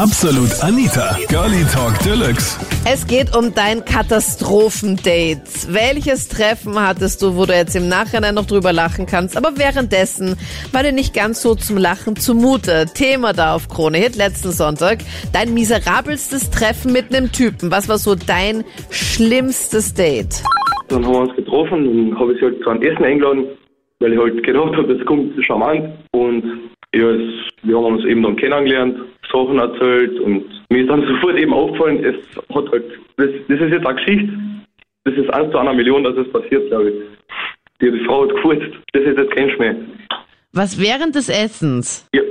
Absolut Anita, Girlie Talk Deluxe. Es geht um dein Katastrophendate. Welches Treffen hattest du, wo du jetzt im Nachhinein noch drüber lachen kannst, aber währenddessen war dir nicht ganz so zum Lachen zumute? Thema da auf Krone Hit letzten Sonntag. Dein miserabelstes Treffen mit einem Typen. Was war so dein schlimmstes Date? Dann haben wir uns getroffen und habe ich sie halt zu einem Essen eingeladen, weil ich halt gedacht habe, das kommt charmant. Und ja, es, wir haben uns eben dann kennengelernt, Sachen erzählt und mir ist dann sofort eben aufgefallen, es hat halt, das, das ist jetzt eine Geschichte, das ist eins zu einer Million, dass es passiert, glaube ich. Die, die Frau hat gefurzt, das ist jetzt kein Schmäh. Was während des Essens? Ja,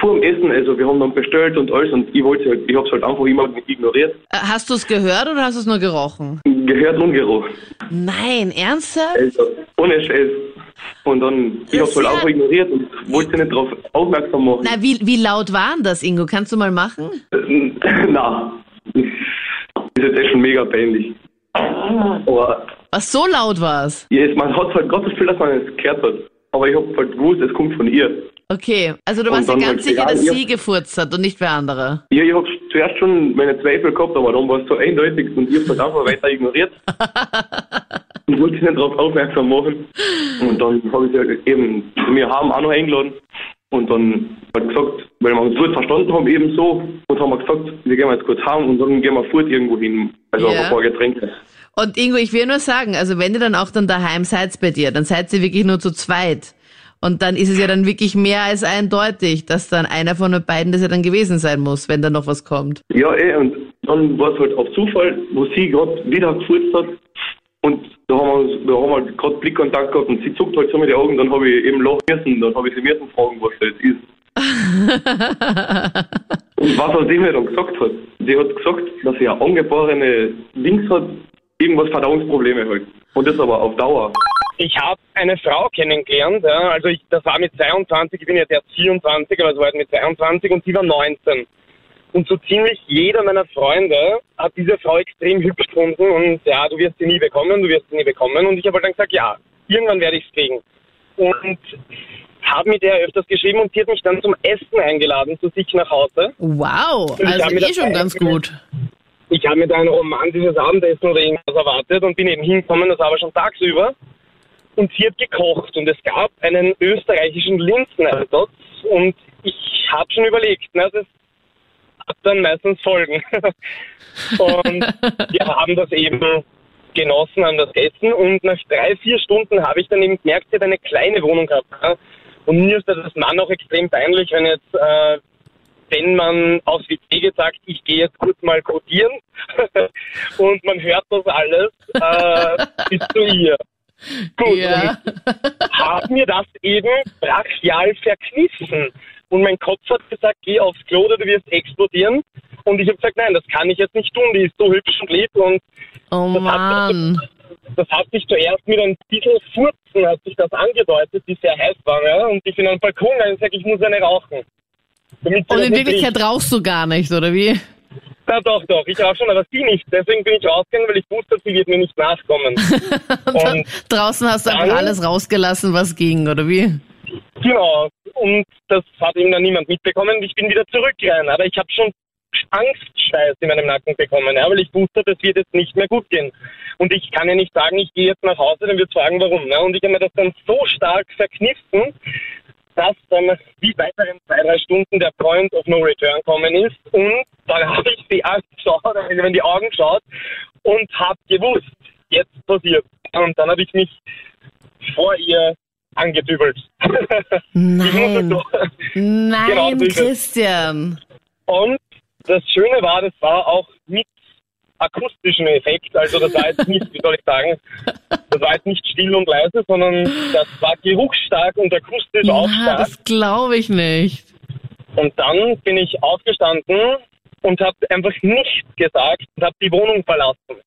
vor dem Essen, also wir haben dann bestellt und alles und ich wollte halt, ich habe es halt einfach immer ignoriert. Äh, Hast du es gehört oder hast du es nur gerochen? Gehört und Geruch. Nein, ernsthaft? Also, ohne Scheiß. Und dann, ich habe es halt Ja. einfach ignoriert und wollte sie nicht darauf aufmerksam machen. Na, wie, wie laut waren das, Ingo? Kannst du mal machen? Na, das ist jetzt echt schon mega peinlich. Aber Was so laut war's? ja, es- man hat halt das Gefühl, dass man es gehört hat. Aber ich habe halt gewusst, es kommt von ihr. Okay, also du warst dir ganz halt sicher, dass sie gefurzt hat und nicht wer andere. Ja, ich habe zuerst schon meine Zweifel gehabt, aber dann war es so eindeutig und ich habe halt einfach weiter ignoriert. und wollte sie nicht darauf aufmerksam machen. Und dann habe ich halt eben zu mir haben auch noch eingeladen. Und dann halt gesagt, weil wir uns gut verstanden haben, eben so, und haben wir gesagt, wir gehen jetzt kurz heim und dann gehen wir fort irgendwo hin. Also Ja. ein paar Getränke. Und Ingo, ich will nur sagen, also wenn ihr dann auch dann daheim seid bei dir, dann seid ihr wirklich nur zu zweit. Und dann ist es ja dann wirklich mehr als eindeutig, dass dann einer von den beiden das ja dann gewesen sein muss, wenn da noch was kommt. Ja, eh, und dann war es halt auf Zufall, wo sie gerade wieder gefurzt hat. Und da haben wir, uns- da haben wir gerade Blickkontakt gehabt und sie zuckt halt so mit den Augen, dann habe ich eben lachen müssen, dann habe ich sie müssen fragen, was das ist. und was aus dem her dann gesagt hat, die hat gesagt, dass sie eine angeborene Dings hat, irgendwas Verdauungsprobleme halt. Und das aber auf Dauer. Ich habe eine Frau kennengelernt, ja, also ich, das war mit 22, ich bin jetzt erst 24, aber es war halt mit 22 und sie war 19. Und so ziemlich jeder meiner Freunde hat diese Frau extrem hübsch gefunden und ja, du wirst sie nie bekommen, du wirst sie nie bekommen. Und ich habe halt dann gesagt, ja, irgendwann werde ich es kriegen. Und habe mit der öfters geschrieben und sie hat mich dann zum Essen eingeladen zu sich nach Hause. Wow, also eh schon ganz gut. Ich habe mir da ein romantisches Abendessen oder irgendwas erwartet und bin eben hingekommen, das war aber schon tagsüber. Und sie hat gekocht und es gab einen österreichischen Linseneintopf und ich habe schon überlegt, na, das dann meistens Folgen. und wir haben das eben genossen, haben das gegessen und nach drei, vier Stunden habe ich dann eben gemerkt, sie hat eine kleine Wohnung gehabt. Und mir ist das als Mann auch extrem peinlich, wenn jetzt äh, wenn man aus WC gesagt, ich gehe jetzt kurz mal codieren und man hört das alles äh, bis zu ihr. Gut, Ja. und habe mir das eben brachial verkniffen. Und mein Kopf hat gesagt, geh aufs Klo oder du wirst explodieren. Und ich habe gesagt, nein, das kann ich jetzt nicht tun, die ist so hübsch und lieb und Oh das hat, Mann. das hat sich zuerst mit ein bisschen Furzen, hat sich das angedeutet, die sehr heiß waren. Ja? Und ich bin am Balkon gegangen und sage, ich muss eine rauchen. Und in Wirklichkeit rauchst du gar nicht, oder wie? Na doch, doch, ich rauche schon, aber sie nicht. Deswegen bin ich rausgegangen, weil ich wusste, sie wird mir nicht nachkommen. Und Draußen hast du einfach alles rausgelassen, was ging, oder wie? Genau, und das hat eben dann niemand mitbekommen ich bin wieder zurückgerannt. Aber ich habe schon Angstschweiß in meinem Nacken bekommen, ja, weil ich wusste, das wird jetzt nicht mehr gut gehen. Und ich kann ja nicht sagen, ich gehe jetzt nach Hause, dann wird fragen, warum. Ne? Und ich habe mir das dann so stark verkniffen, dass dann wie weiteren zwei, drei Stunden der Point of No Return kommen ist. Und dann habe ich sie angeschaut, also in die Augen geschaut und habe gewusst, jetzt passiert. Und dann habe ich mich vor ihr angedübelt. Nein. Genau, Nein, es. Christian. Und das Schöne war, das war auch mit akustischem Effekt. Also das war jetzt nicht, wie soll ich sagen, das war jetzt nicht still und leise, sondern das war geruchsstark und akustisch auch Na, stark. das glaube ich nicht. Und dann bin ich aufgestanden und habe einfach nichts gesagt und habe die Wohnung verlassen.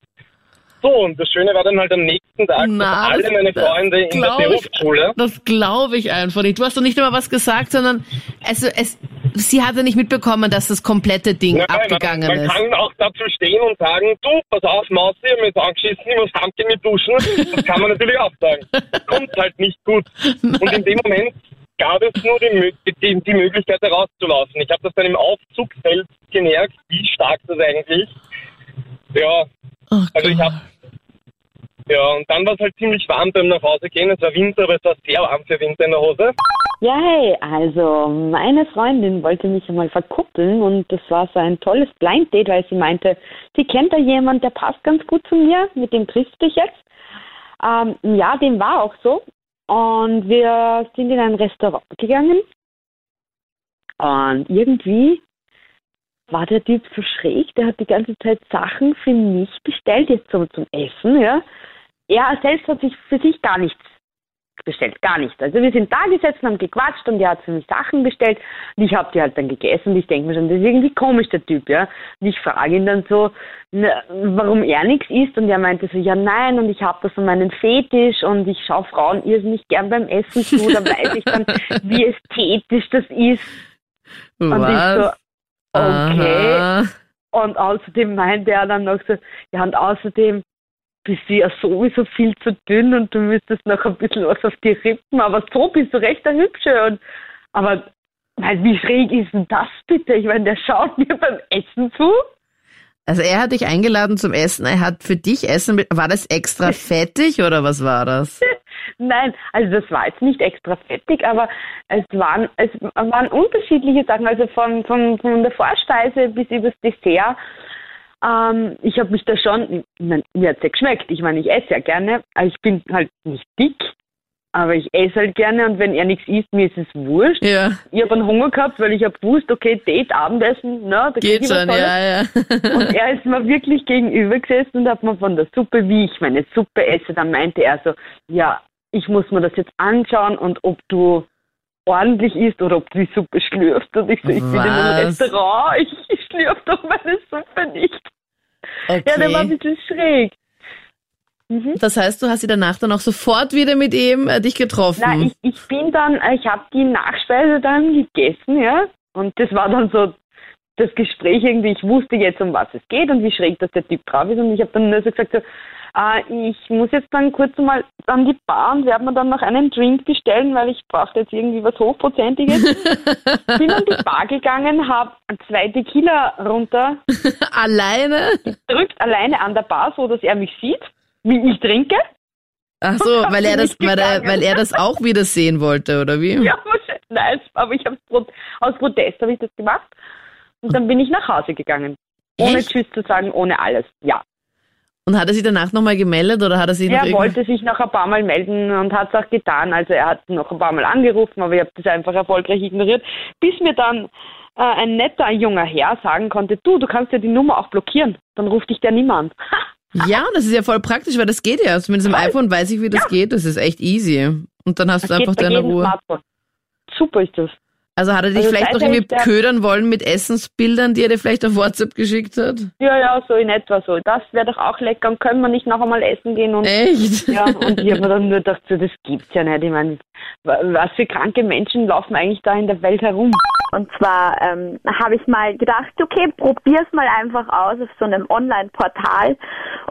So, und das Schöne war dann halt am nächsten Tag, Na, dass alle meine Freunde in der glaub ich- Berufsschule Das glaube ich einfach nicht. Du hast doch nicht immer was gesagt, sondern also es, sie hatte nicht mitbekommen, dass das komplette Ding Nein, abgegangen man, man ist. kann auch dazu stehen und sagen, du, pass auf, Maus, ich hab mich jetzt angeschissen, ich muss heimgehen mit duschen. Das kann man natürlich auch sagen. Kommt halt nicht gut. Und in dem Moment gab es nur die, die, die Möglichkeit herauszulaufen. Ich habe das dann im Aufzug selbst gemerkt, wie stark das eigentlich. Ja, Oh also ich habe ja, und dann war es halt ziemlich warm beim Nachhausegehen. Es war Winter, aber es war sehr warm für Winter in der Hose. Ja, hey, also meine Freundin wollte mich einmal verkuppeln und das war so ein tolles Blind Date, weil sie meinte, sie kennt da jemand, der passt ganz gut zu mir, mit dem triffst du dich jetzt. Ähm, ja, dem war auch so. Und wir sind in ein Restaurant gegangen und irgendwie war der Typ so schräg, der hat die ganze Zeit Sachen für mich bestellt, jetzt zum, zum Essen, ja. Er selbst hat sich für sich gar nichts bestellt, gar nichts. Also wir sind da gesessen, haben gequatscht und er hat für mich Sachen bestellt und ich habe die halt dann gegessen und ich denke mir schon, das ist irgendwie komisch, der Typ, ja. Und ich frage ihn dann so, na, warum er nichts isst und er meinte so, ja nein und ich habe da so meinen Fetisch und ich schaue Frauen irrsinnig gern beim Essen zu, da weiß ich dann, wie ästhetisch das ist. Und ich so, Was? okay. Aha. Und außerdem meinte er dann noch so, ja und außerdem bist du ja sowieso viel zu dünn und du müsstest noch ein bisschen was auf die Rippen, aber so bist du recht der Hübsche. Und, aber mein, wie schräg ist denn das bitte? Ich meine, der schaut mir beim Essen zu. Also er hat dich eingeladen zum Essen, er hat für dich Essen, mit- war das extra fettig oder was war das? Nein, also das war jetzt nicht extra fettig, aber es waren, es waren unterschiedliche Sachen, also von, von, von der Vorspeise bis übers Dessert. Ähm, ich habe mich da schon, ich mein, mir hat es ja geschmeckt. Ich meine, ich esse ja gerne, aber ich bin halt nicht dick, aber ich esse halt gerne und wenn er nichts isst, mir ist es wurscht. Ja, Ich habe einen Hunger gehabt, weil ich habe gewusst, okay, Date, Abendessen, ne, da geht schon, ja, ja. Und er ist mir wirklich gegenüber gesessen und hat mir von der Suppe, wie ich meine Suppe esse, dann meinte er so, ja, ich muss mir das jetzt anschauen und ob du ordentlich isst oder ob du die Suppe schlürfst. Und ich so, ich bin in einem Was? Restaurant, ich, ich schlürf doch meine Suppe nicht. Ja, der war ein Okay. bisschen schräg. Mhm. Das heißt, du hast sie danach dann auch sofort wieder mit ihm äh, dich getroffen. Na, ich, ich bin dann, äh, ich habe die Nachspeise dann gegessen, ja. Und das war dann so das Gespräch irgendwie, ich wusste jetzt, um was es geht und wie schräg dass der Typ drauf ist. Und ich habe dann nur so gesagt, so, äh, ich muss jetzt dann kurz mal an die Bar und werde mir dann noch einen Drink bestellen, weil ich brauchte jetzt irgendwie was Hochprozentiges. bin an die Bar gegangen, habe zwei Tequila runter Alleine? drückt alleine an der Bar, so dass er mich sieht, wie ich trinke. Ach so, weil er das, weil er, weil er das auch wieder sehen wollte, oder wie? Ja, wahrscheinlich. Nein, aber ich habe aus Protest habe ich das gemacht. Und dann bin ich nach Hause gegangen. Ohne Echt? Tschüss zu sagen, ohne alles. Ja. Und hat er sich danach nochmal gemeldet oder hat er sich Er wollte sich noch ein paar Mal melden und hat es auch getan. Also er hat noch ein paar Mal angerufen, aber ich habe das einfach erfolgreich ignoriert. Bis mir dann äh, ein netter junger Herr sagen konnte, du, du kannst ja die Nummer auch blockieren. Dann ruft dich der niemand. Ja, das ist ja voll praktisch, weil das geht ja. Zumindest im iPhone weiß ich, wie das geht. Das ist echt easy. Und dann hast du Das einfach geht bei deine Ruhe. Smartphone. Super ist das. Also hat er dich Also vielleicht noch irgendwie ködern wollen mit Essensbildern, die er dir vielleicht auf WhatsApp geschickt hat? Ja, ja, so in etwa so. Das wäre doch auch lecker. Und können wir nicht noch einmal essen gehen und Echt? Ja, und ich habe mir dann nur gedacht, so, das gibt's ja nicht. Ich meine, wa- was für kranke Menschen laufen eigentlich da in der Welt herum? Und zwar ähm, habe ich mal gedacht, okay, probier's mal einfach aus auf so einem Online-Portal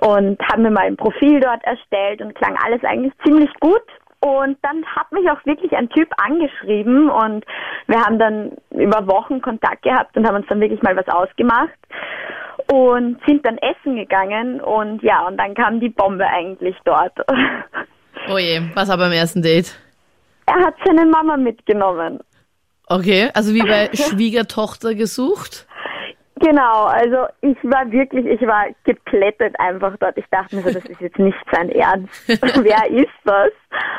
und habe mir mal ein Profil dort erstellt und klang alles eigentlich ziemlich gut. Und dann hat mich auch wirklich ein Typ angeschrieben und wir haben dann über Wochen Kontakt gehabt und haben uns dann wirklich mal was ausgemacht und sind dann essen gegangen und ja, und dann kam die Bombe eigentlich dort. Oh je, was war beim ersten Date? er hat seine Mama mitgenommen. Okay, also wie bei Schwiegertochter gesucht? Genau, also ich war wirklich, ich war geplättet einfach dort. Ich dachte mir so, das ist jetzt nicht sein Ernst. Wer ist das?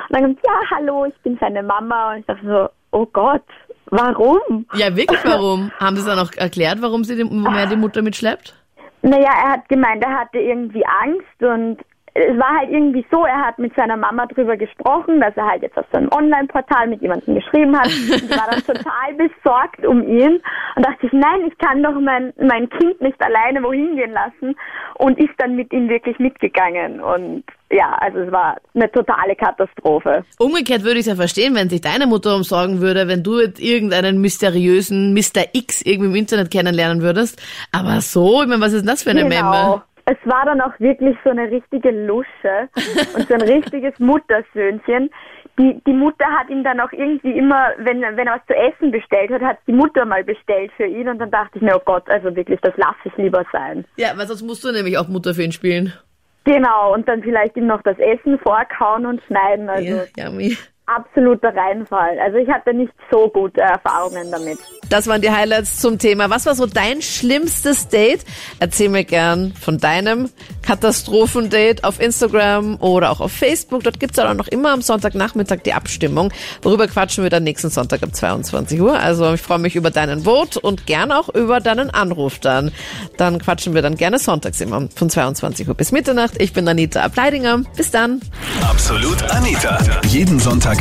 Und dann kommt, ja, hallo, ich bin seine Mama. Und ich dachte so, oh Gott, warum? Ja, wirklich, warum? Haben sie dann auch erklärt, warum sie warum er die Mutter mitschleppt? Naja, er hat gemeint, er hatte irgendwie Angst und es war halt irgendwie so, er hat mit seiner Mama drüber gesprochen, dass er halt jetzt auf so einem Online-Portal mit jemandem geschrieben hat. Und war dann total besorgt um ihn und dachte sich, nein, ich kann doch mein, mein Kind nicht alleine wohin gehen lassen und ist dann mit ihm wirklich mitgegangen. Und ja, also es war eine totale Katastrophe. Umgekehrt würde ich es ja verstehen, wenn sich deine Mutter umsorgen würde, wenn du jetzt irgendeinen mysteriösen Mr. X irgendwie im Internet kennenlernen würdest. Aber so, ich meine, was ist denn das für eine Memme? Es war dann auch wirklich so eine richtige Lusche und so ein richtiges Muttersöhnchen, die, die Mutter hat ihm dann auch irgendwie immer, wenn, wenn er was zu essen bestellt hat, hat die Mutter mal bestellt für ihn und dann dachte ich mir, oh Gott, also wirklich, das lasse ich lieber sein. Ja, weil sonst musst du nämlich auch Mutter für ihn spielen. Genau, und dann vielleicht ihm noch das Essen vorkauen und schneiden. Also Ja, yummy. Absoluter Reinfall. Also ich hatte nicht so gute Erfahrungen damit. Das waren die Highlights zum Thema. Was war so dein schlimmstes Date? Erzähl mir gern von deinem Katastrophendate auf Instagram oder auch auf Facebook. Dort gibt's auch noch immer am Sonntagnachmittag die Abstimmung. Worüber quatschen wir dann nächsten Sonntag ab 22 Uhr. Also ich freue mich über deinen Vote und gern auch über deinen Anruf dann. Dann quatschen wir dann gerne sonntags immer von 22 Uhr bis Mitternacht. Ich bin Anita Ableidinger. Bis dann. Absolut Anita. Jeden Sonntag